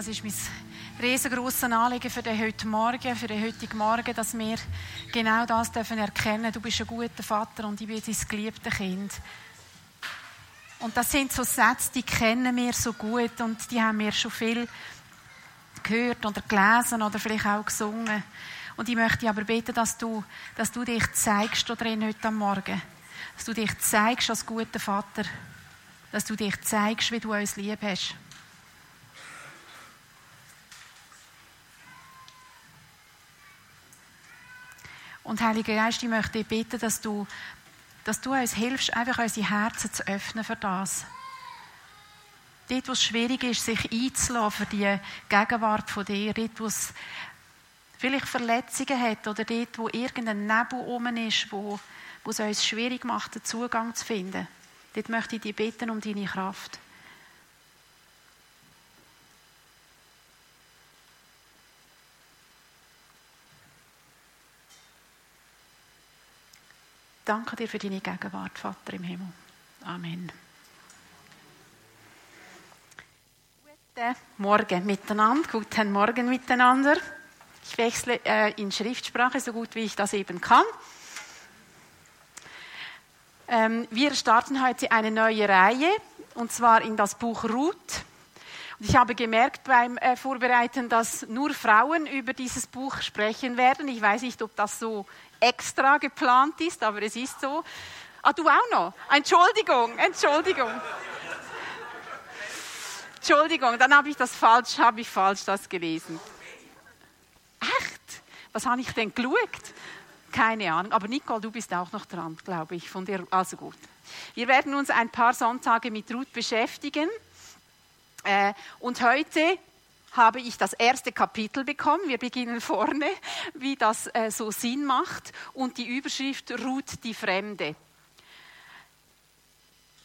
Das ist mein riesengroßes Anliegen für den heutigen Morgen, für den heutigen Morgen, dass wir genau das dürfen erkennen. Du bist ein guter Vater und ich bin dein geliebtes Kind. Und das sind so Sätze, die kennen wir so gut und die haben wir schon viel gehört oder gelesen oder vielleicht auch gesungen. Und ich möchte aber beten, dass du, dass du dich zeigst drin heute am Morgen. Dass du dich zeigst als guter Vater. Dass du dich zeigst, wie du uns lieb hast. Und Heiliger Geist, ich möchte dich bitten, dass du, dass du uns hilfst, einfach unsere Herzen zu öffnen für das. Dort, wo es schwierig ist, sich einzulassen für die Gegenwart von dir, dort, wo es vielleicht Verletzungen hat oder dort, wo irgendein Nebel oben ist, wo, wo es uns schwierig macht, den Zugang zu finden. Dort möchte ich dich bitten um deine Kraft. Danke dir für deine Gegenwart, Vater im Himmel. Amen. Guten Morgen miteinander, guten Morgen miteinander. Ich wechsle äh, in Schriftsprache so gut wie ich das eben kann. Ähm, wir starten heute eine neue Reihe und zwar in das Buch Ruth. Und ich habe gemerkt beim äh, Vorbereiten, dass nur Frauen über dieses Buch sprechen werden. Ich weiß nicht, ob das so extra geplant ist, aber es ist so. Ah, du auch noch? Entschuldigung, Entschuldigung. Entschuldigung, dann habe ich das falsch, habe ich falsch das gelesen. Echt? Was habe ich denn geschaut? Keine Ahnung. Aber Nicole, du bist auch noch dran, glaube ich. Von dir. Also gut. Wir werden uns ein paar Sonntage mit Ruth beschäftigen. Äh, und heute habe ich das erste Kapitel bekommen. Wir beginnen vorne, wie das äh, so Sinn macht. Und die Überschrift Ruth die Fremde.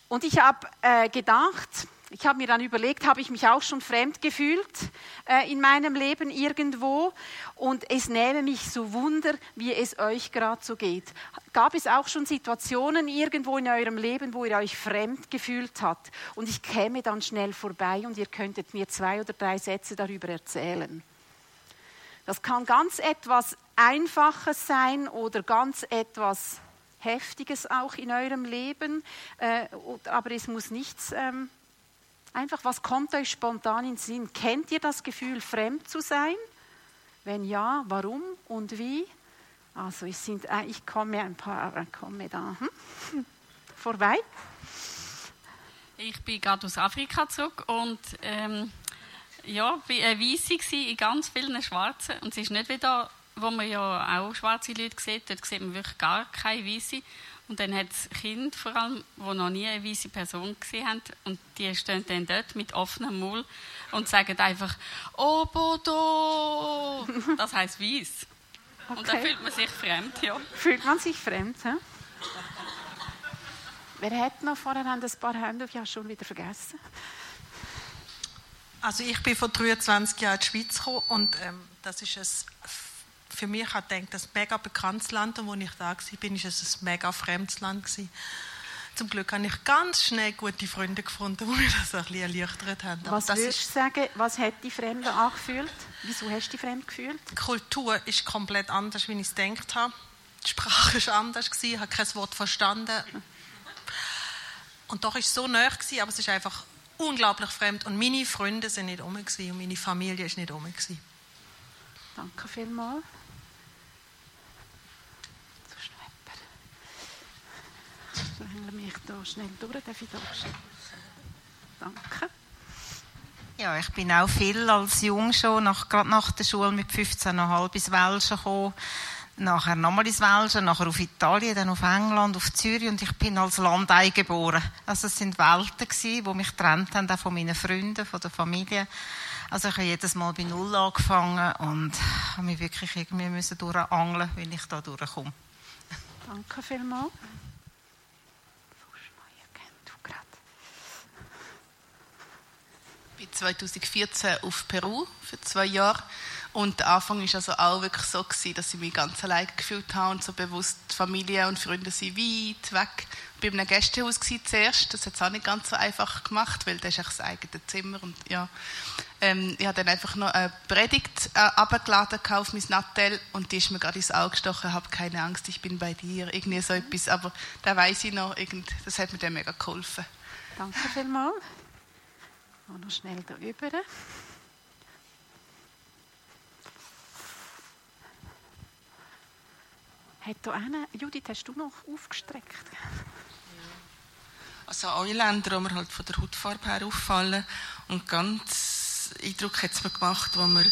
Und ich habe äh, gedacht, ich habe mir dann überlegt, habe ich mich auch schon fremd gefühlt äh, in meinem Leben irgendwo? Und es nehme mich so Wunder, wie es euch gerade so geht. Gab es auch schon Situationen irgendwo in eurem Leben, wo ihr euch fremd gefühlt habt? Und ich käme dann schnell vorbei und ihr könntet mir zwei oder drei Sätze darüber erzählen. Das kann ganz etwas Einfaches sein oder ganz etwas Heftiges auch in eurem Leben, äh, aber es muss nichts ähm, Einfach, was kommt euch spontan in den Sinn? Kennt ihr das Gefühl, fremd zu sein? Wenn ja, warum und wie? Also ich, sind, äh, ich komme ein paar, äh, komme da hm? vorbei. Ich bin gerade aus Afrika zurück und ähm, ja, war eine Weisse in ganz vielen Schwarzen. Und es ist nicht wie da, wo man ja auch schwarze Leute sieht, dort sieht man wirklich gar keine Weisse. Und dann hat es Kinder vor allem, die noch nie eine weiße Person gesehen haben. Und die stehen dann dort mit offenem Maul und sagen einfach Obodo! Das heisst weiß. Okay. Und dann fühlt man sich fremd, ja. Fühlt man sich fremd, ja? Wer hat noch vorher ein paar Hände auf? Ja, schon wieder vergessen. Also ich bin vor 23 Jahren in die Schweiz gekommen und ähm, das ist ein für mich hat gedacht, das mega bekanntes Land und wo ich da war, bin ich es ein mega fremdes Land gewesen. Zum Glück habe ich ganz schnell gute Freunde gefunden, die mir das ein bisschen erleichtert haben. Was das würdest du sagen, was hat die Fremde angefühlt? Wieso hast du die Fremde gefühlt? Die Kultur ist komplett anders, wie ich es gedacht habe. Die Sprache war anders, ich habe kein Wort verstanden. Und doch war es so nah, aber es ist einfach unglaublich fremd. Und meine Freunde sind nicht um und meine Familie ist nicht um. Danke vielmals. Schlängle mich da schnell durch. Darf ich da Danke. Ja, ich bin auch viel als Jung schon, nach, gerade nach der Schule mit 15,5 ins Welschen gekommen. Nachher nochmal ins Welschen, nachher auf Italien, dann auf England, auf Zürich und ich bin als Landei geboren. Also es sind Welten gewesen, die mich getrennt haben, auch von meinen Freunden, von der Familie. Also ich habe jedes Mal bei Null angefangen und habe mich wirklich irgendwie müssen durchangeln, wenn ich da durchkomme. Danke vielmals. Ich bin 2014 auf Peru für zwei Jahre Und der Anfang war also auch wirklich so, gewesen, dass ich mich ganz allein gefühlt habe und so bewusst Familie und Freunde sind weit weg. Ich war bei einem Gästehaus zuerst, das hat es auch nicht ganz so einfach gemacht, weil das ist das eigene Zimmer und ja. Ähm, ich habe dann einfach noch eine Predigt äh, abgeladen auf mein Nattel und die ist mir gerade ins Auge gestochen, habe keine Angst, ich bin bei dir, irgendwie so etwas, aber da weiß ich noch, das hat mir dann mega geholfen. Danke vielmals. Und noch schnell da über. Hat da einer, Judith, hast du noch aufgestreckt? Also alle Länder, die mir halt von der Hautfarbe her auffallen. Und ganz Eindruck hat es mir gemacht, als wir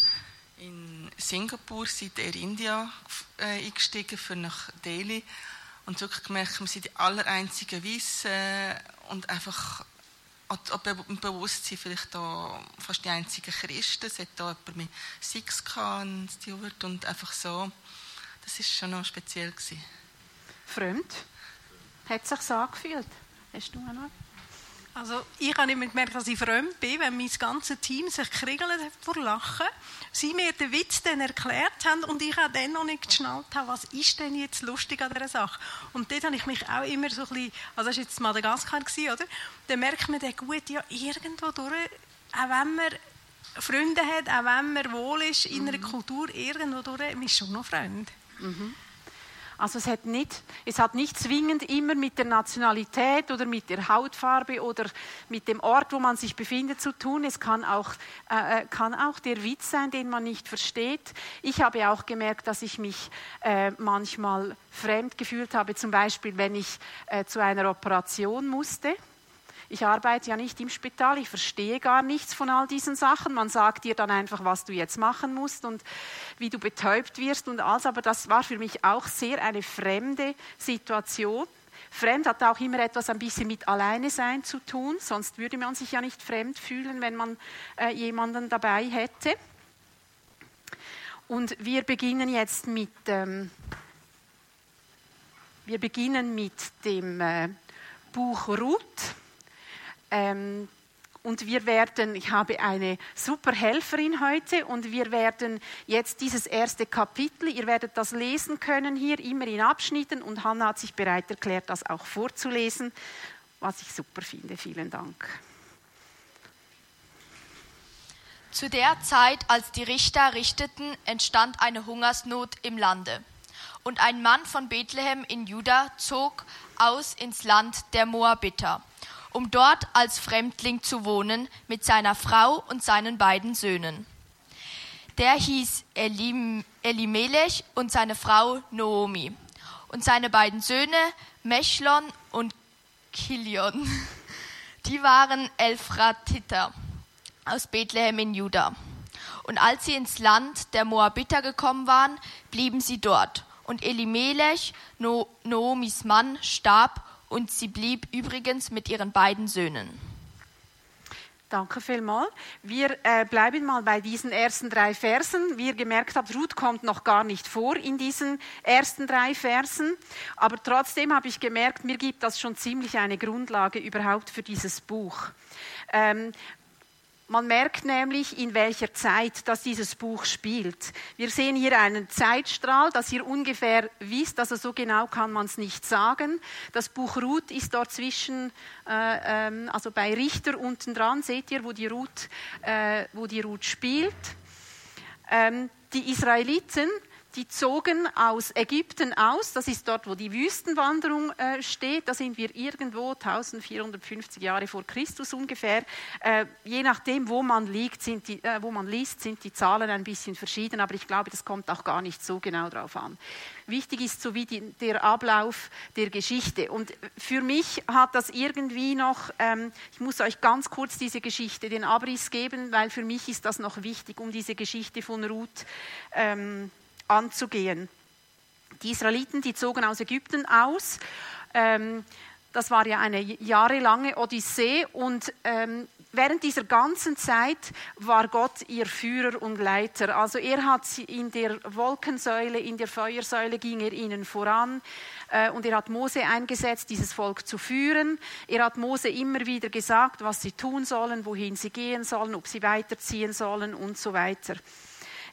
in Singapur sind, Air India äh, eingestiegen für nach Delhi und wirklich gemerkt, wir sind die allereinzigen Weißen und einfach im Bewusstsein vielleicht da fast die einzigen Christen. Es hat da jemand mit Six gehabt, Stewart und einfach so das war schon noch speziell. Gewesen. Fremd? Hat es sich so angefühlt? Hast du noch? Also ich habe immer gemerkt, dass ich fremd bin, wenn mein ganzes Team sich kriegelt hat vor Lachen. Sie mir den Witz dann erklärt haben und ich auch dann noch nicht geschnallt habe, was ist denn jetzt lustig an dieser Sache. Und dort habe ich mich auch immer so ein bisschen, also das war jetzt Madagaskar, oder? Dann merkt man dann gut, ja, irgendwo durch, auch wenn man Freunde hat, auch wenn man wohl ist in einer mhm. Kultur, irgendwo durch, man ist schon noch Freund. Mhm. Also es hat, nicht, es hat nicht zwingend immer mit der Nationalität oder mit der Hautfarbe oder mit dem Ort, wo man sich befindet, zu tun. Es kann auch, äh, äh, kann auch der Witz sein, den man nicht versteht. Ich habe auch gemerkt, dass ich mich äh, manchmal fremd gefühlt habe, zum Beispiel wenn ich äh, zu einer Operation musste ich arbeite ja nicht im Spital, ich verstehe gar nichts von all diesen Sachen. Man sagt dir dann einfach, was du jetzt machen musst und wie du betäubt wirst und alles. Aber das war für mich auch sehr eine fremde Situation. Fremd hat auch immer etwas ein bisschen mit Alleine sein zu tun, sonst würde man sich ja nicht fremd fühlen, wenn man äh, jemanden dabei hätte. Und wir beginnen jetzt mit, ähm, wir beginnen mit dem äh, Buch Ruth. Ähm, und wir werden, ich habe eine super Helferin heute und wir werden jetzt dieses erste Kapitel, ihr werdet das lesen können hier immer in Abschnitten und Hannah hat sich bereit erklärt, das auch vorzulesen, was ich super finde. Vielen Dank. Zu der Zeit, als die Richter richteten, entstand eine Hungersnot im Lande. Und ein Mann von Bethlehem in Juda zog aus ins Land der Moabiter um dort als Fremdling zu wohnen mit seiner Frau und seinen beiden Söhnen. Der hieß Elim, Elimelech und seine Frau Noomi und seine beiden Söhne Mechlon und Kilion. Die waren Elfratiter aus Bethlehem in Juda. Und als sie ins Land der Moabiter gekommen waren, blieben sie dort. Und Elimelech, no Noomis Mann, starb und sie blieb übrigens mit ihren beiden Söhnen. Danke vielmals. Wir äh, bleiben mal bei diesen ersten drei Versen. Wie ihr gemerkt habt, Ruth kommt noch gar nicht vor in diesen ersten drei Versen. Aber trotzdem habe ich gemerkt, mir gibt das schon ziemlich eine Grundlage überhaupt für dieses Buch. Ähm, man merkt nämlich, in welcher Zeit das dieses Buch spielt. Wir sehen hier einen Zeitstrahl, dass ihr ungefähr wisst, also so genau kann man es nicht sagen. Das Buch Ruth ist dort zwischen, äh, ähm, also bei Richter unten dran, seht ihr, wo die Ruth, äh, wo die Ruth spielt. Ähm, die Israeliten die zogen aus Ägypten aus, das ist dort, wo die Wüstenwanderung äh, steht, da sind wir irgendwo 1450 Jahre vor Christus ungefähr. Äh, je nachdem, wo man, liegt, die, äh, wo man liest, sind die Zahlen ein bisschen verschieden, aber ich glaube, das kommt auch gar nicht so genau drauf an. Wichtig ist so wie die, der Ablauf der Geschichte. Und für mich hat das irgendwie noch, ähm, ich muss euch ganz kurz diese Geschichte, den Abriss geben, weil für mich ist das noch wichtig, um diese Geschichte von Ruth ähm, anzugehen. Die Israeliten, die zogen aus Ägypten aus. Ähm, das war ja eine jahrelange Odyssee und ähm, während dieser ganzen Zeit war Gott ihr Führer und Leiter. Also er hat in der Wolkensäule, in der Feuersäule ging er ihnen voran äh, und er hat Mose eingesetzt, dieses Volk zu führen. Er hat Mose immer wieder gesagt, was sie tun sollen, wohin sie gehen sollen, ob sie weiterziehen sollen und so weiter.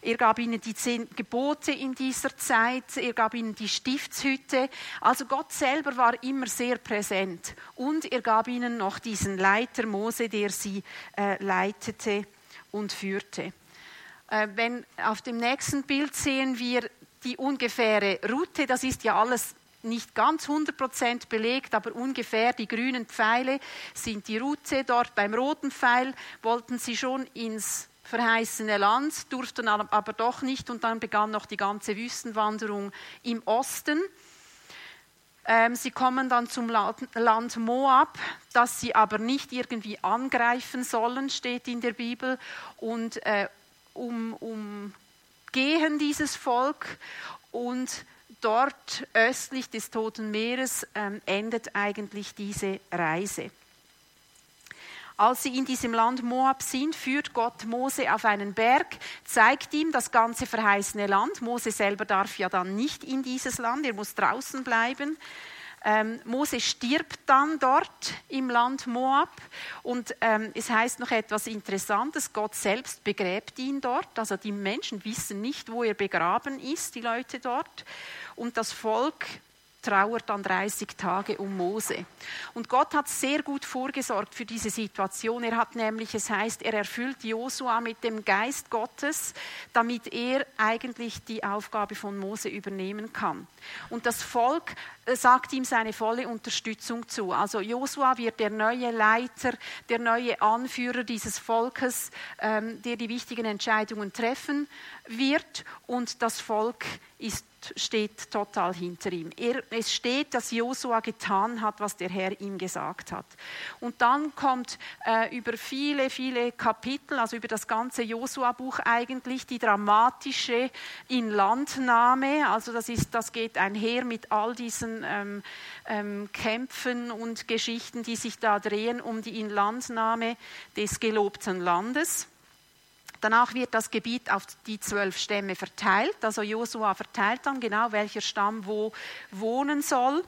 Er gab ihnen die zehn Gebote in dieser Zeit. Er gab ihnen die Stiftshütte. Also Gott selber war immer sehr präsent. Und er gab ihnen noch diesen Leiter Mose, der sie äh, leitete und führte. Äh, wenn auf dem nächsten Bild sehen wir die ungefähre Route. Das ist ja alles nicht ganz 100% belegt, aber ungefähr die grünen Pfeile sind die Route. Dort beim roten Pfeil wollten sie schon ins verheißene Land, durften aber doch nicht und dann begann noch die ganze Wüstenwanderung im Osten. Ähm, sie kommen dann zum Land Moab, das sie aber nicht irgendwie angreifen sollen, steht in der Bibel, und äh, um, umgehen dieses Volk und dort östlich des Toten Meeres ähm, endet eigentlich diese Reise. Als sie in diesem Land Moab sind, führt Gott Mose auf einen Berg, zeigt ihm das ganze verheißene Land. Mose selber darf ja dann nicht in dieses Land, er muss draußen bleiben. Ähm, Mose stirbt dann dort im Land Moab und ähm, es heißt noch etwas Interessantes, Gott selbst begräbt ihn dort, also die Menschen wissen nicht, wo er begraben ist, die Leute dort und das Volk trauert dann 30 Tage um Mose. Und Gott hat sehr gut vorgesorgt für diese Situation. Er hat nämlich, es heißt, er erfüllt Josua mit dem Geist Gottes, damit er eigentlich die Aufgabe von Mose übernehmen kann. Und das Volk äh, sagt ihm seine volle Unterstützung zu. Also Josua wird der neue Leiter, der neue Anführer dieses Volkes, ähm, der die wichtigen Entscheidungen treffen wird und das Volk ist steht total hinter ihm. Er, es steht, dass Josua getan hat, was der Herr ihm gesagt hat. Und dann kommt äh, über viele, viele Kapitel, also über das ganze Josua-Buch eigentlich, die dramatische Inlandnahme. Also das, ist, das geht einher mit all diesen ähm, ähm, Kämpfen und Geschichten, die sich da drehen um die Inlandnahme des gelobten Landes. Danach wird das Gebiet auf die zwölf Stämme verteilt. Also Josua verteilt dann genau, welcher Stamm wo wohnen soll.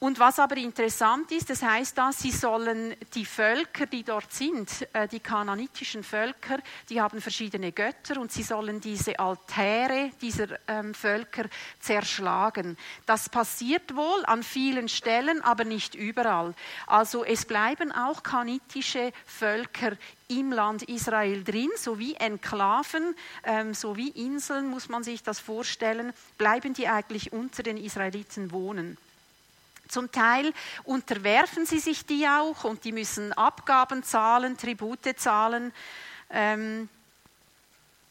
Und was aber interessant ist, das heißt da, sie sollen die Völker, die dort sind, äh, die kananitischen Völker, die haben verschiedene Götter und sie sollen diese Altäre dieser ähm, Völker zerschlagen. Das passiert wohl an vielen Stellen, aber nicht überall. Also es bleiben auch kanitische Völker im Land Israel drin, sowie Enklaven, ähm, sowie Inseln, muss man sich das vorstellen, bleiben die eigentlich unter den Israeliten wohnen. Zum Teil unterwerfen sie sich die auch und die müssen Abgaben zahlen, Tribute zahlen, ähm,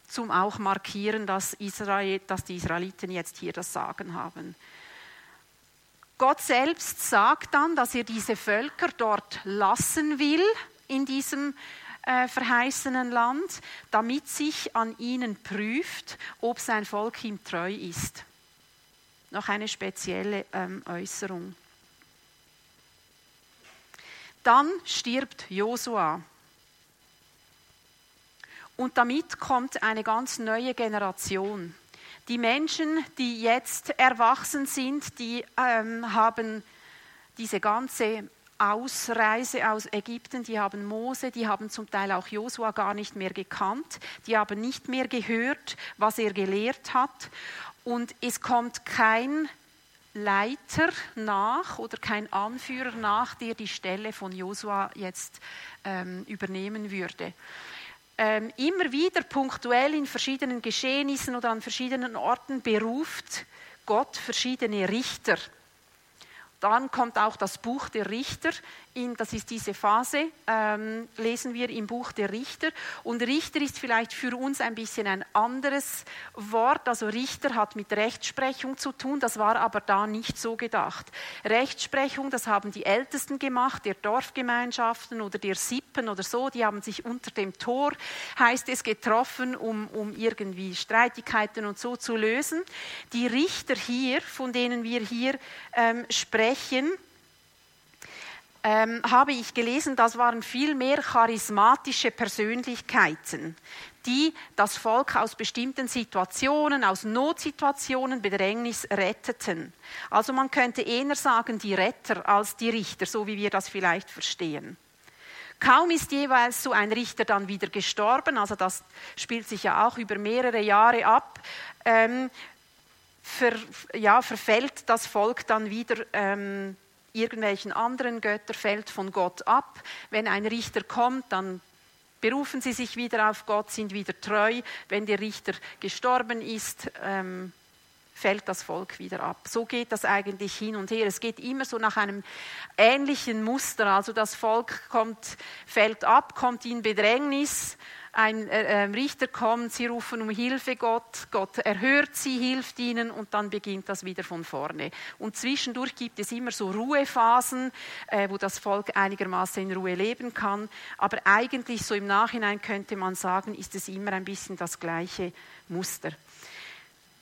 zum auch markieren, dass, Israel, dass die Israeliten jetzt hier das Sagen haben. Gott selbst sagt dann, dass er diese Völker dort lassen will, in diesem äh, verheißenen Land, damit sich an ihnen prüft, ob sein Volk ihm treu ist. Noch eine spezielle ähm, Äußerung. Dann stirbt Josua. Und damit kommt eine ganz neue Generation. Die Menschen, die jetzt erwachsen sind, die ähm, haben diese ganze Ausreise aus Ägypten, die haben Mose, die haben zum Teil auch Josua gar nicht mehr gekannt, die haben nicht mehr gehört, was er gelehrt hat. Und es kommt kein Leiter nach oder kein Anführer nach, der die Stelle von Josua jetzt ähm, übernehmen würde. Ähm, immer wieder punktuell in verschiedenen Geschehnissen oder an verschiedenen Orten beruft Gott verschiedene Richter. Dann kommt auch das Buch der Richter, in, das ist diese Phase, ähm, lesen wir im Buch der Richter. Und Richter ist vielleicht für uns ein bisschen ein anderes Wort. Also Richter hat mit Rechtsprechung zu tun, das war aber da nicht so gedacht. Rechtsprechung, das haben die Ältesten gemacht, der Dorfgemeinschaften oder der Sippen oder so, die haben sich unter dem Tor, heißt es, getroffen, um, um irgendwie Streitigkeiten und so zu lösen. Die Richter hier, von denen wir hier ähm, sprechen, ähm, habe ich gelesen, das waren viel mehr charismatische Persönlichkeiten, die das Volk aus bestimmten Situationen, aus Notsituationen, Bedrängnis retteten. Also man könnte eher sagen, die Retter als die Richter, so wie wir das vielleicht verstehen. Kaum ist jeweils so ein Richter dann wieder gestorben, also das spielt sich ja auch über mehrere Jahre ab, ähm, ver, ja, verfällt das Volk dann wieder ähm, irgendwelchen anderen Götter, fällt von Gott ab. Wenn ein Richter kommt, dann berufen sie sich wieder auf Gott, sind wieder treu. Wenn der Richter gestorben ist, ähm, fällt das Volk wieder ab. So geht das eigentlich hin und her. Es geht immer so nach einem ähnlichen Muster. Also das Volk kommt, fällt ab, kommt in Bedrängnis, ein äh, ähm, Richter kommt, sie rufen um Hilfe Gott, Gott erhört sie, hilft ihnen und dann beginnt das wieder von vorne. Und zwischendurch gibt es immer so Ruhephasen, äh, wo das Volk einigermaßen in Ruhe leben kann. Aber eigentlich so im Nachhinein könnte man sagen, ist es immer ein bisschen das gleiche Muster.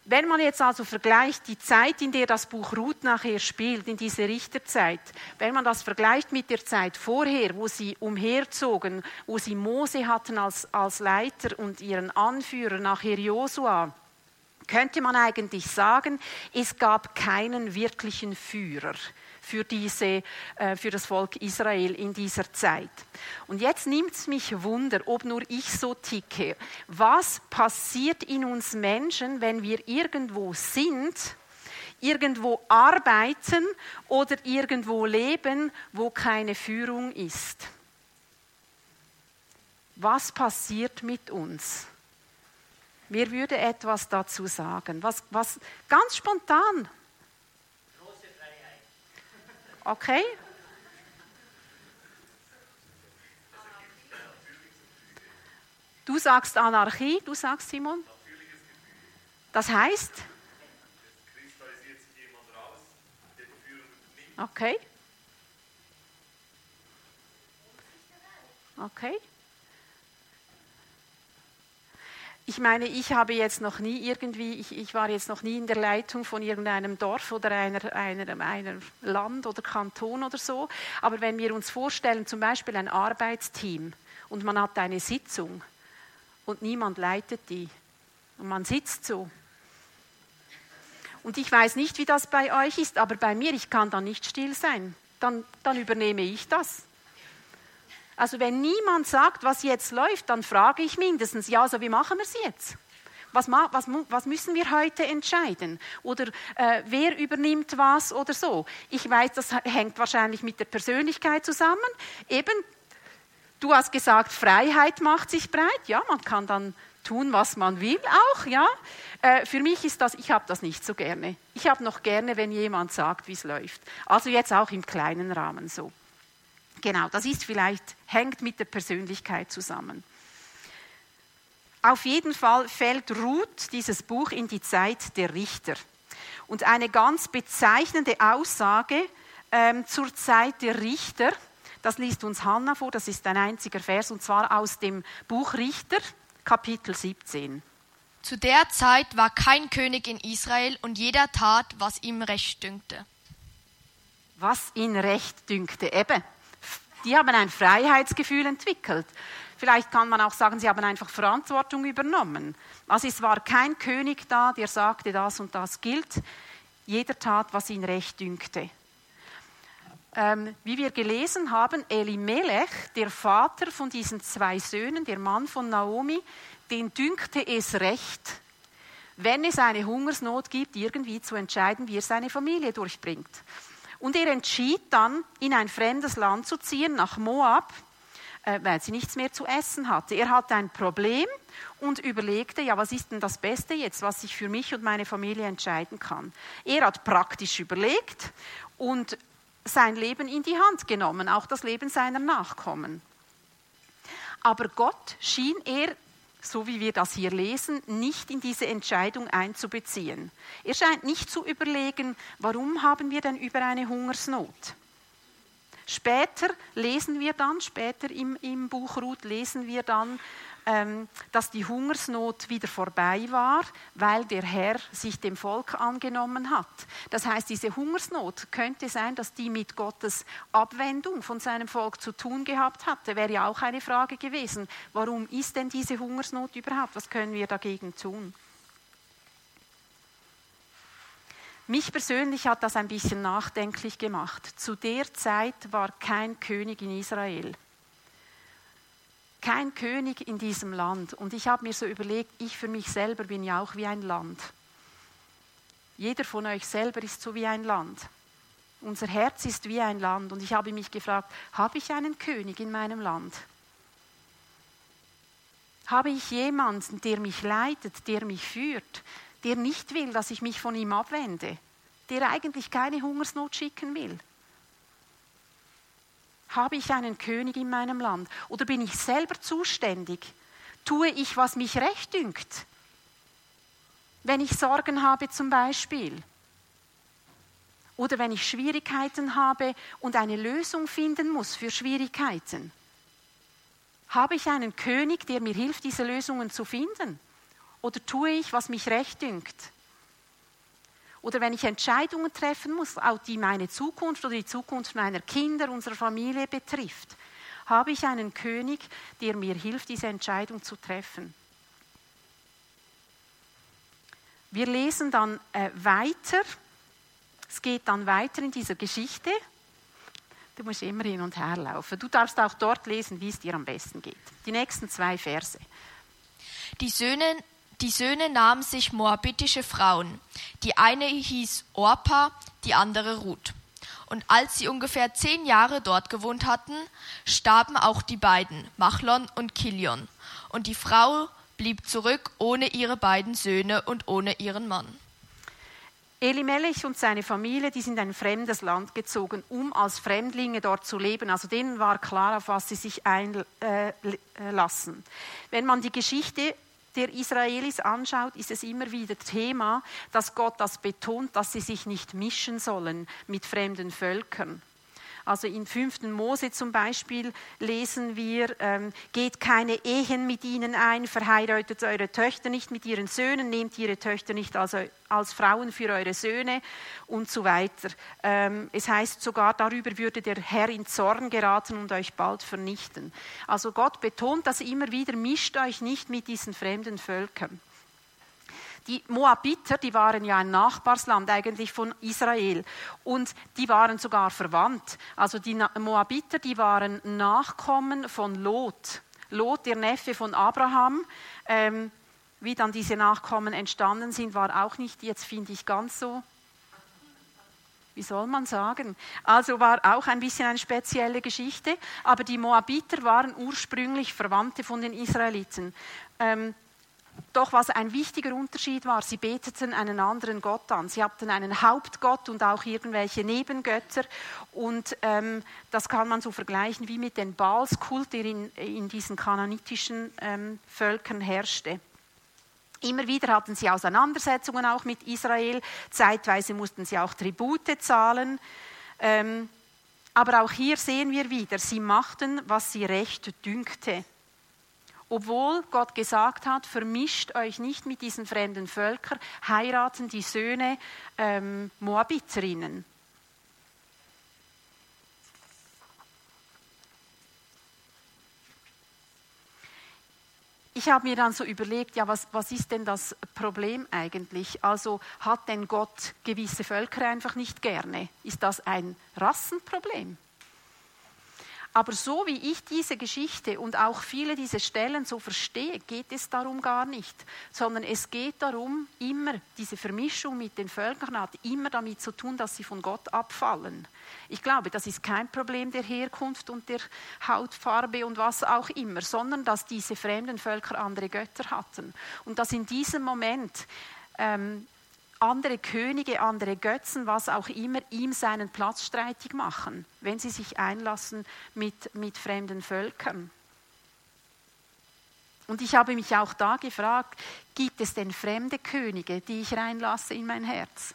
Wenn man jetzt also vergleicht die Zeit, in der das Buch Ruth nachher spielt, in diese Richterzeit, wenn man das vergleicht mit der Zeit vorher, wo sie umherzogen, wo sie Mose hatten als, als Leiter und ihren Anführer nachher Josua, könnte man eigentlich sagen, es gab keinen wirklichen Führer für, diese, äh, für das Volk Israel in dieser Zeit. Und jetzt nimmt es mich Wunder, ob nur ich so ticke. Was passiert in uns Menschen, wenn wir irgendwo sind, irgendwo arbeiten oder irgendwo leben, wo keine Führung ist? Was passiert mit uns? Wer würde etwas dazu sagen? Was, was ganz spontan? Okay? Du sagst Anarchie, du sagst Simon. Das heißt? Okay. Okay. Ich meine, ich habe jetzt noch nie irgendwie, ich, ich, war jetzt noch nie in der Leitung von irgendeinem Dorf oder einer, einer, einer Land oder Kanton oder so. Aber wenn wir uns vorstellen, zum Beispiel ein Arbeitsteam und man hat eine Sitzung und niemand leitet die und man sitzt so. Und ich weiß nicht, wie das bei euch ist, aber bei mir, ich kann dann nicht still sein. Dann, dann übernehme ich das. Also wenn niemand sagt, was jetzt läuft, dann frage ich mindestens, ja, also wie machen wir es jetzt? Was, was, was, müssen wir heute entscheiden? Oder äh, wer übernimmt was oder so? Ich weiß, das hängt wahrscheinlich mit der Persönlichkeit zusammen. Eben, du hast gesagt, Freiheit macht sich breit. Ja, man kann dann tun, was man will, auch. Ja, äh, für mich ist das, ich habe das nicht so gerne. Ich habe noch gerne, wenn jemand sagt, wie es läuft. Also jetzt auch im kleinen Rahmen so. Genau, das ist vielleicht, hängt mit der Persönlichkeit zusammen. Auf jeden Fall fällt Ruth dieses Buch in die Zeit der Richter. Und eine ganz bezeichnende Aussage ähm, zur Zeit der Richter, das liest uns Hannah vor, das ist ein einziger Vers, und zwar aus dem Buch Richter, Kapitel 17. Zu der Zeit war kein König in Israel und jeder tat, was ihm recht dünkte. Was ihn recht dünkte, eben die haben ein Freiheitsgefühl entwickelt. Vielleicht kann man auch sagen, sie haben einfach Verantwortung übernommen. Also es war kein König da, der sagte, das und das gilt. Jeder tat, was ihn recht dünkte. Ähm, wie wir gelesen haben, Elimelech, der Vater von diesen zwei Söhnen, der Mann von Naomi, den dünkte es recht, wenn es eine Hungersnot gibt, irgendwie zu entscheiden, wie er seine Familie durchbringt. Und er entschied dann, in ein fremdes Land zu ziehen, nach Moab, äh, weil sie nichts mehr zu essen hatte. Er hatte ein Problem und überlegte, ja, was ist denn das Beste jetzt, was ich für mich und meine Familie entscheiden kann. Er hat praktisch überlegt und sein Leben in die Hand genommen, auch das Leben seiner Nachkommen. Aber Gott schien er so wie wir das hier lesen, nicht in diese Entscheidung einzubeziehen. Er scheint nicht zu überlegen, warum haben wir denn über eine Hungersnot? Später lesen wir dann, später im, im Buch Ruth lesen wir dann, ähm, dass die Hungersnot wieder vorbei war, weil der Herr sich dem Volk angenommen hat. Das heißt, diese Hungersnot könnte sein, dass die mit Gottes Abwendung von seinem Volk zu tun gehabt hatte. Wäre ja auch eine Frage gewesen. Warum ist denn diese Hungersnot überhaupt? Was können wir dagegen tun? Mich persönlich hat das ein bisschen nachdenklich gemacht. Zu der Zeit war kein König in Israel. kein König in diesem Land. Und ich habe mir so überlegt, ich für mich selber bin ja auch wie ein Land. Jeder von euch selber ist so wie ein Land. Unser Herz ist wie ein Land. Und ich habe mich gefragt, habe ich einen König in meinem Land? Habe ich jemanden, der mich leitet, der mich führt, der nicht will, dass ich mich von ihm abwende, der eigentlich keine Hungersnot schicken will? Habe ich einen König in meinem Land? Oder bin ich selber zuständig? Tue ich, was mich recht dünkt? Wenn ich Sorgen habe zum Beispiel. Oder wenn ich Schwierigkeiten habe und eine Lösung finden muss für Schwierigkeiten. Habe ich einen König, der mir hilft, diese Lösungen zu finden? Oder tue ich, was mich recht dünkt? Oder wenn ich Entscheidungen treffen muss, auch die meine Zukunft oder die Zukunft meiner Kinder, unserer Familie betrifft, habe ich einen König, der mir hilft, diese Entscheidung zu treffen. Wir lesen dann äh, weiter. Es geht dann weiter in dieser Geschichte. Du musst immer hin und her laufen. Du darfst auch dort lesen, wie es dir am besten geht. Die nächsten zwei Verse. Die Söhne die Söhne nahmen sich moabitische Frauen. Die eine hieß Orpa, die andere Ruth. Und als sie ungefähr zehn Jahre dort gewohnt hatten, starben auch die beiden, Machlon und Kilion. Und die Frau blieb zurück ohne ihre beiden Söhne und ohne ihren Mann. Elimelech und seine Familie, die sind in ein fremdes Land gezogen, um als Fremdlinge dort zu leben. Also denen war klar, auf was sie sich einlassen. Wenn man die Geschichte der Israelis anschaut, ist es immer wieder Thema, dass Gott das betont, dass sie sich nicht mischen sollen mit fremden Völkern. Also in 5. Mose zum Beispiel lesen wir, ähm, geht keine Ehen mit ihnen ein, verheiratet eure Töchter nicht mit ihren Söhnen, nehmt ihre Töchter nicht als, als Frauen für eure Söhne und so weiter. Ähm, es heißt sogar, darüber würde der Herr in Zorn geraten und euch bald vernichten. Also Gott betont das immer wieder, mischt euch nicht mit diesen fremden Völkern. Die Moabiter, die waren ja ein Nachbarsland eigentlich von Israel und die waren sogar verwandt. Also die Moabiter, die waren Nachkommen von Lot. Lot, der Neffe von Abraham. Ähm, wie dann diese Nachkommen entstanden sind, war auch nicht, jetzt finde ich ganz so wie soll man sagen? Also war auch ein bisschen eine spezielle Geschichte, aber die Moabiter waren ursprünglich Verwandte von den Israeliten. Ähm, doch was ein wichtiger Unterschied war, sie beteten einen anderen Gott an. Sie hatten einen Hauptgott und auch irgendwelche Nebengötter. Und ähm, das kann man so vergleichen wie mit den Baalskult, der in, in diesen kananitischen ähm, Völkern herrschte. Immer wieder hatten sie Auseinandersetzungen auch mit Israel. Zeitweise mussten sie auch Tribute zahlen. Ähm, aber auch hier sehen wir wieder, sie machten, was sie recht dünkte obwohl Gott gesagt hat, vermischt euch nicht mit diesen fremden Völkern, heiraten die Söhne ähm, Moabiterinnen. Ich habe mir dann so überlegt, ja, was, was ist denn das Problem eigentlich? Also hat denn Gott gewisse Völker einfach nicht gerne? Ist das ein Rassenproblem? Aber so wie ich diese Geschichte und auch viele dieser Stellen so verstehe, geht es darum gar nicht, sondern es geht darum, immer diese Vermischung mit den Völkern hat immer damit zu tun, dass sie von Gott abfallen. Ich glaube, das ist kein Problem der Herkunft und der Hautfarbe und was auch immer, sondern dass diese fremden Völker andere Götter hatten und dass in diesem Moment ähm, andere Könige, andere Götzen, was auch immer, ihm seinen Platz streitig machen, wenn sie sich einlassen mit, mit fremden Völkern. Und ich habe mich auch da gefragt, gibt es denn fremde Könige, die ich reinlasse in mein Herz?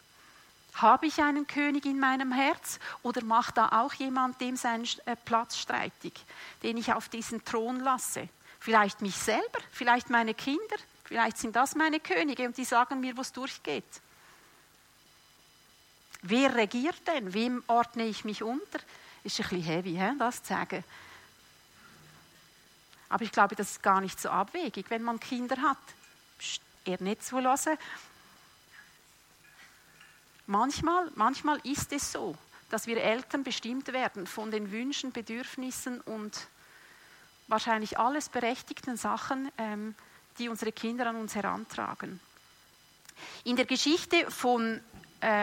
Habe ich einen König in meinem Herz oder macht da auch jemand dem seinen äh, Platz streitig, den ich auf diesen Thron lasse? Vielleicht mich selber, vielleicht meine Kinder, vielleicht sind das meine Könige und die sagen mir, wo es durchgeht. Wer regiert denn? Wem ordne ich mich unter? Ist ein bisschen heavy, das zu sagen. Aber ich glaube, das ist gar nicht so abwegig, wenn man Kinder hat. Psst, eher nicht zulassen. Manchmal, manchmal ist es so, dass wir Eltern bestimmt werden von den Wünschen, Bedürfnissen und wahrscheinlich alles berechtigten Sachen, ähm, die unsere Kinder an uns herantragen. In der Geschichte von,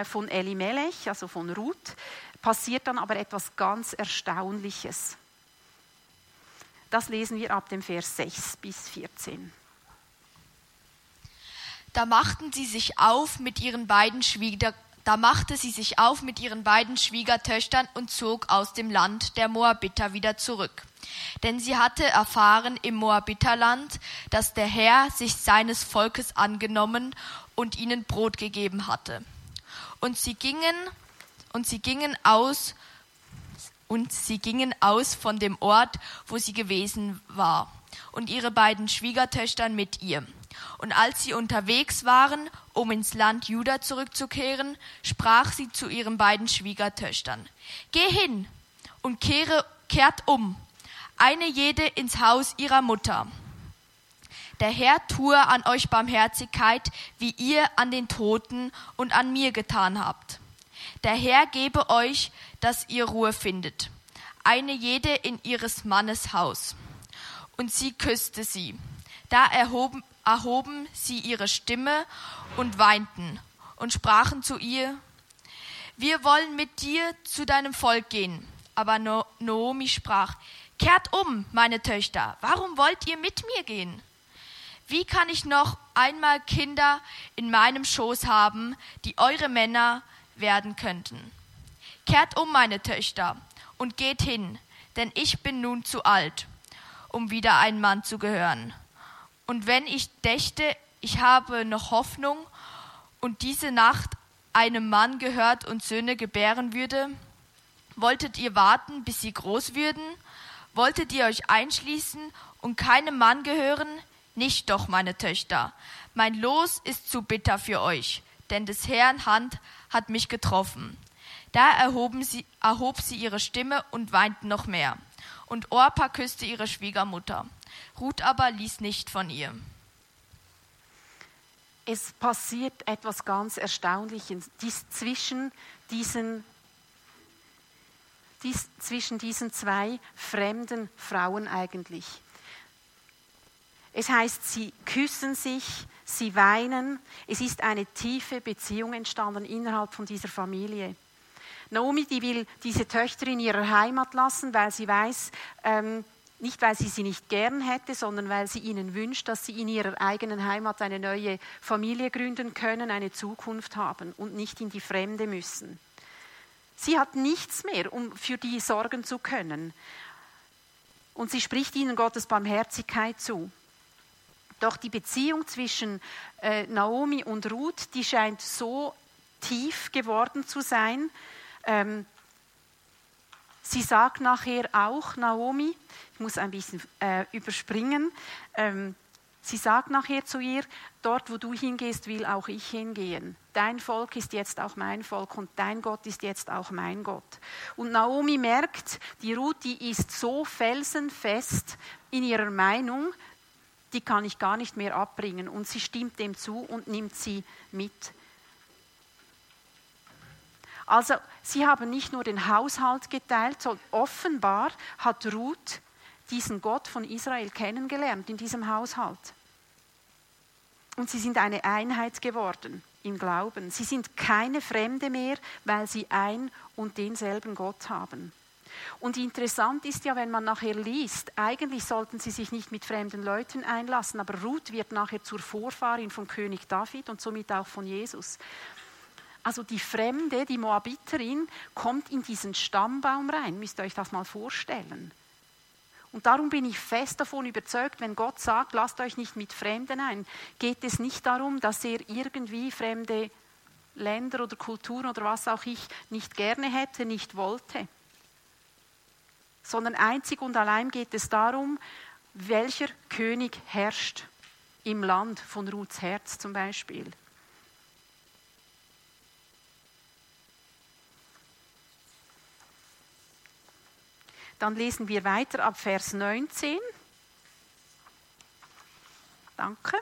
von Elimelech, also von Ruth, passiert dann aber etwas ganz Erstaunliches. Das lesen wir ab dem Vers 6 bis 14. Da machten sie sich auf mit ihren beiden Schwieger da machte sie sich auf mit ihren beiden Schwiegertöchtern und zog aus dem Land der Moabiter wieder zurück. Denn sie hatte erfahren im Moabiterland, dass der Herr sich seines Volkes angenommen und ihnen Brot gegeben hatte. Und sie gingen, und sie gingen aus, und sie gingen aus von dem Ort, wo sie gewesen war, und ihre beiden Schwiegertöchtern mit ihr. Und als sie unterwegs waren, um ins Land Juda zurückzukehren, sprach sie zu ihren beiden Schwiegertöchtern, Geh hin und kehre, kehrt um, eine jede ins Haus ihrer Mutter. Der Herr tue an euch Barmherzigkeit, wie ihr an den Toten und an mir getan habt. Der Herr gebe euch, dass ihr Ruhe findet, eine jede in ihres Mannes Haus. Und sie küsste sie. Da erhoben, erhoben sie ihre Stimme und weinten und sprachen zu ihr, wir wollen mit dir zu deinem Volk gehen. Aber Noomi sprach, kehrt um, meine Töchter, warum wollt ihr mit mir gehen? Wie kann ich noch einmal Kinder in meinem Schoß haben, die eure Männer werden könnten? Kehrt um, meine Töchter, und geht hin, denn ich bin nun zu alt, um wieder ein Mann zu gehören. Und wenn ich dächte, ich habe noch Hoffnung und diese Nacht einem Mann gehört und Söhne gebären würde, wolltet ihr warten, bis sie groß würden? Wolltet ihr euch einschließen und keinem Mann gehören? Nicht doch, meine Töchter. Mein Los ist zu bitter für euch, denn des Herrn Hand hat mich getroffen. Da erhoben sie, erhob sie ihre Stimme und weinten noch mehr. Und Orpa küsste ihre Schwiegermutter. Ruth aber ließ nicht von ihr. Es passiert etwas ganz Erstaunliches dies zwischen, diesen, dies zwischen diesen zwei fremden Frauen eigentlich. Es heißt, sie küssen sich, sie weinen. Es ist eine tiefe Beziehung entstanden innerhalb von dieser Familie. Naomi, die will diese Töchter in ihrer Heimat lassen, weil sie weiß, ähm, nicht, weil sie sie nicht gern hätte, sondern weil sie ihnen wünscht, dass sie in ihrer eigenen Heimat eine neue Familie gründen können, eine Zukunft haben und nicht in die Fremde müssen. Sie hat nichts mehr, um für die sorgen zu können. Und sie spricht ihnen Gottes Barmherzigkeit zu. Doch die Beziehung zwischen äh, Naomi und Ruth, die scheint so tief geworden zu sein. Ähm, sie sagt nachher auch, Naomi, ich muss ein bisschen äh, überspringen. Ähm, sie sagt nachher zu ihr, dort wo du hingehst, will auch ich hingehen. Dein Volk ist jetzt auch mein Volk und dein Gott ist jetzt auch mein Gott. Und Naomi merkt, die Ruth, die ist so felsenfest in ihrer Meinung, die kann ich gar nicht mehr abbringen. Und sie stimmt dem zu und nimmt sie mit. Also sie haben nicht nur den Haushalt geteilt, sondern offenbar hat Ruth diesen Gott von Israel kennengelernt in diesem Haushalt. Und sie sind eine Einheit geworden im Glauben. Sie sind keine Fremde mehr, weil sie ein und denselben Gott haben. Und interessant ist ja, wenn man nachher liest, eigentlich sollten sie sich nicht mit fremden Leuten einlassen, aber Ruth wird nachher zur Vorfahrin von König David und somit auch von Jesus. Also die Fremde, die Moabiterin, kommt in diesen Stammbaum rein, müsst ihr euch das mal vorstellen. Und darum bin ich fest davon überzeugt, wenn Gott sagt, lasst euch nicht mit Fremden ein, geht es nicht darum, dass er irgendwie fremde Länder oder Kulturen oder was auch ich nicht gerne hätte, nicht wollte. Sondern einzig und allein geht es darum, welcher König herrscht im Land von Ruths Herz zum Beispiel. Dann lesen wir weiter ab Vers 19. Danke.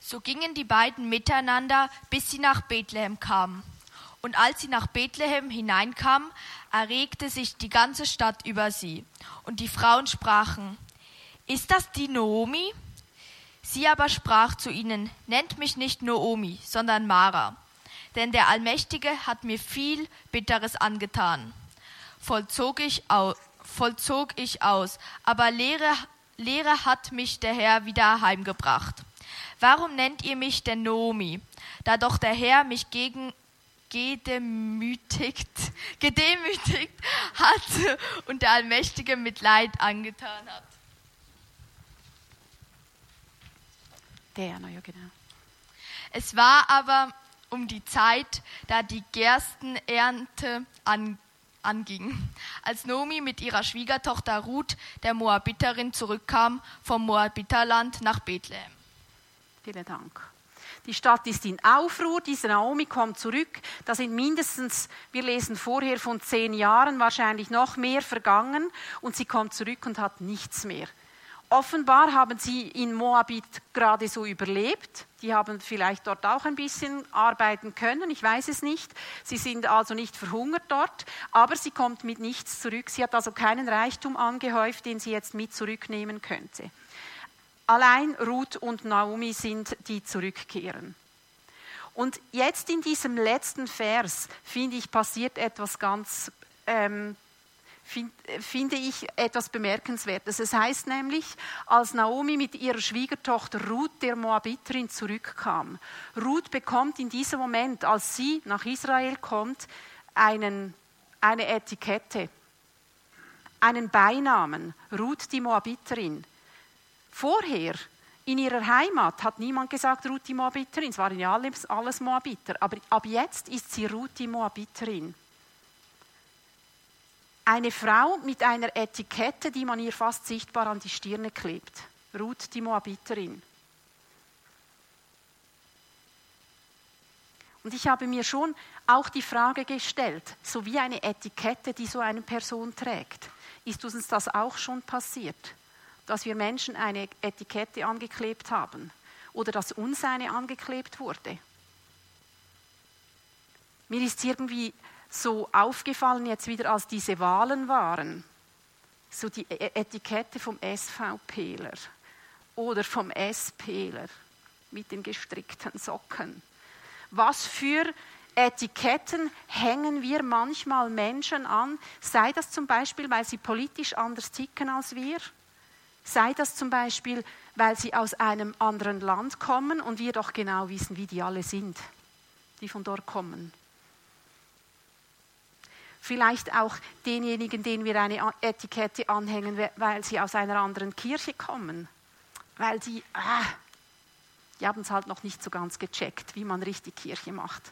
So gingen die beiden miteinander, bis sie nach Bethlehem kamen. Und als sie nach Bethlehem hineinkam, erregte sich die ganze Stadt über sie. Und die Frauen sprachen, ist das die Noomi? Sie aber sprach zu ihnen, nennt mich nicht Noomi, sondern Mara, denn der Allmächtige hat mir viel Bitteres angetan. Vollzog ich, au, vollzog ich aus, aber Lehre, Lehre hat mich der Herr wieder heimgebracht. Warum nennt ihr mich denn Noomi, da doch der Herr mich gegen gedemütigt, gedemütigt hat und der Allmächtige mit Leid angetan hat. Der, na ja, genau. Es war aber um die Zeit, da die Gerstenernte an, anging, als Nomi mit ihrer Schwiegertochter Ruth, der Moabiterin, zurückkam vom Moabiterland nach Bethlehem. Vielen Dank. Die Stadt ist in Aufruhr, diese Naomi kommt zurück. Da sind mindestens, wir lesen vorher von zehn Jahren, wahrscheinlich noch mehr vergangen und sie kommt zurück und hat nichts mehr. Offenbar haben sie in Moabit gerade so überlebt. Die haben vielleicht dort auch ein bisschen arbeiten können, ich weiß es nicht. Sie sind also nicht verhungert dort, aber sie kommt mit nichts zurück. Sie hat also keinen Reichtum angehäuft, den sie jetzt mit zurücknehmen könnte. Allein Ruth und Naomi sind, die zurückkehren. Und jetzt in diesem letzten Vers, finde ich, passiert etwas ganz, ähm, find, finde ich, etwas Bemerkenswertes. Es heißt nämlich, als Naomi mit ihrer Schwiegertochter Ruth, der Moabiterin, zurückkam. Ruth bekommt in diesem Moment, als sie nach Israel kommt, einen, eine Etikette, einen Beinamen, Ruth die Moabiterin. Vorher in ihrer Heimat hat niemand gesagt Ruth die Moabiterin. Es waren ja alles, alles Moabiter. Aber ab jetzt ist sie Ruth die Moabiterin. Eine Frau mit einer Etikette, die man ihr fast sichtbar an die Stirne klebt. Ruth die Moabiterin. Und ich habe mir schon auch die Frage gestellt, so wie eine Etikette, die so eine Person trägt, ist uns das auch schon passiert? Dass wir Menschen eine Etikette angeklebt haben oder dass uns eine angeklebt wurde. Mir ist irgendwie so aufgefallen, jetzt wieder als diese Wahlen waren, so die e-, Etikette vom SVPler oder vom SPler mit den gestrickten Socken. Was für Etiketten hängen wir manchmal Menschen an, sei das zum Beispiel, weil sie politisch anders ticken als wir, Sei das zum Beispiel, weil sie aus einem anderen Land kommen und wir doch genau wissen, wie die alle sind, die von dort kommen. Vielleicht auch denjenigen, denen wir eine Etikette anhängen, weil sie aus einer anderen Kirche kommen. Weil sie, ah, die haben es halt noch nicht so ganz gecheckt, wie man richtig Kirche macht.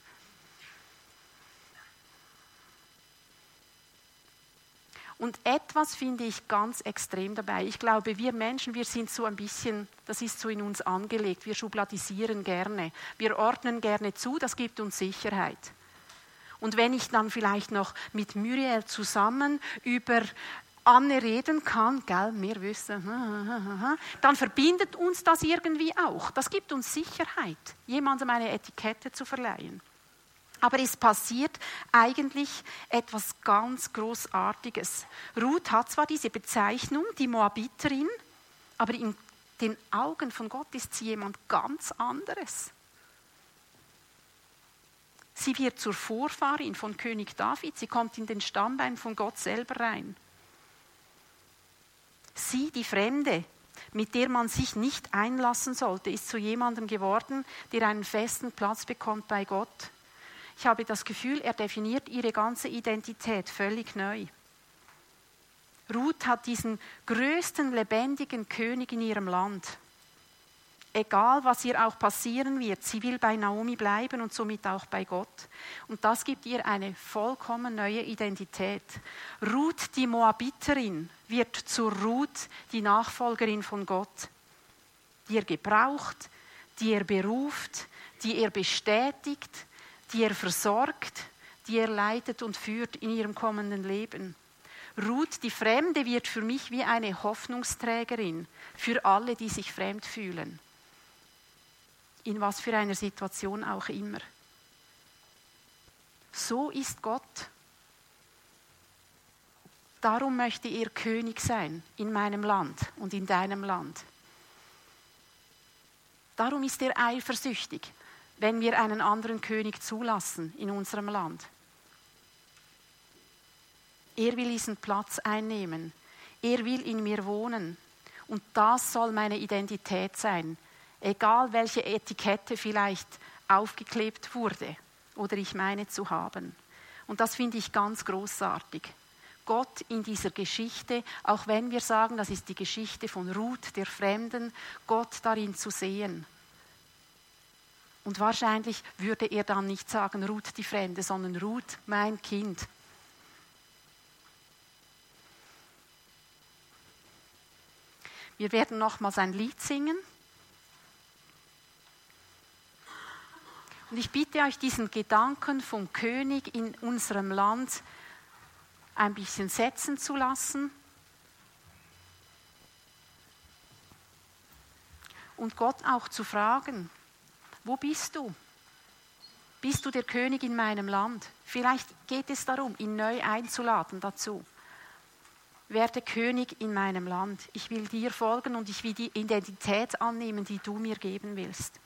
Und etwas finde ich ganz extrem dabei. Ich glaube, wir Menschen, wir sind so ein bisschen, das ist so in uns angelegt, wir schubladisieren gerne, wir ordnen gerne zu, das gibt uns Sicherheit. Und wenn ich dann vielleicht noch mit Muriel zusammen über Anne reden kann, gell, wir wissen, dann verbindet uns das irgendwie auch. Das gibt uns Sicherheit, jemandem eine Etikette zu verleihen. Aber es passiert eigentlich etwas ganz Großartiges. Ruth hat zwar diese Bezeichnung, die Moabiterin, aber in den Augen von Gott ist sie jemand ganz anderes. Sie wird zur Vorfahrin von König David, sie kommt in den Stammbein von Gott selber rein. Sie, die Fremde, mit der man sich nicht einlassen sollte, ist zu jemandem geworden, der einen festen Platz bekommt bei Gott. Ich habe das Gefühl, er definiert ihre ganze Identität völlig neu. Ruth hat diesen größten lebendigen König in ihrem Land. Egal, was ihr auch passieren wird, sie will bei Naomi bleiben und somit auch bei Gott. Und das gibt ihr eine vollkommen neue Identität. Ruth, die Moabiterin, wird zur Ruth, die Nachfolgerin von Gott, die er gebraucht, die er beruft, die er bestätigt, die er versorgt, die er leitet und führt in ihrem kommenden Leben. Ruth, die Fremde, wird für mich wie eine Hoffnungsträgerin für alle, die sich fremd fühlen. In was für einer Situation auch immer. So ist Gott. Darum möchte er König sein in meinem Land und in deinem Land. Darum ist er eifersüchtig, wenn wir einen anderen König zulassen in unserem Land. Er will diesen Platz einnehmen. Er will in mir wohnen. Und das soll meine Identität sein, egal welche Etikette vielleicht aufgeklebt wurde oder ich meine zu haben. Und das finde ich ganz großartig. Gott in dieser Geschichte, auch wenn wir sagen, das ist die Geschichte von Ruth, der Fremden, Gott darin zu sehen. Und wahrscheinlich würde er dann nicht sagen, Ruth die Fremde, sondern Ruth mein Kind. Wir werden nochmals ein Lied singen. Und ich bitte euch, diesen Gedanken vom König in unserem Land ein bisschen setzen zu lassen. Und Gott auch zu fragen, wo bist du? Bist du der König in meinem Land? Vielleicht geht es darum, ihn neu einzuladen dazu. Werde König in meinem Land. Ich will dir folgen und ich will die Identität annehmen, die du mir geben willst.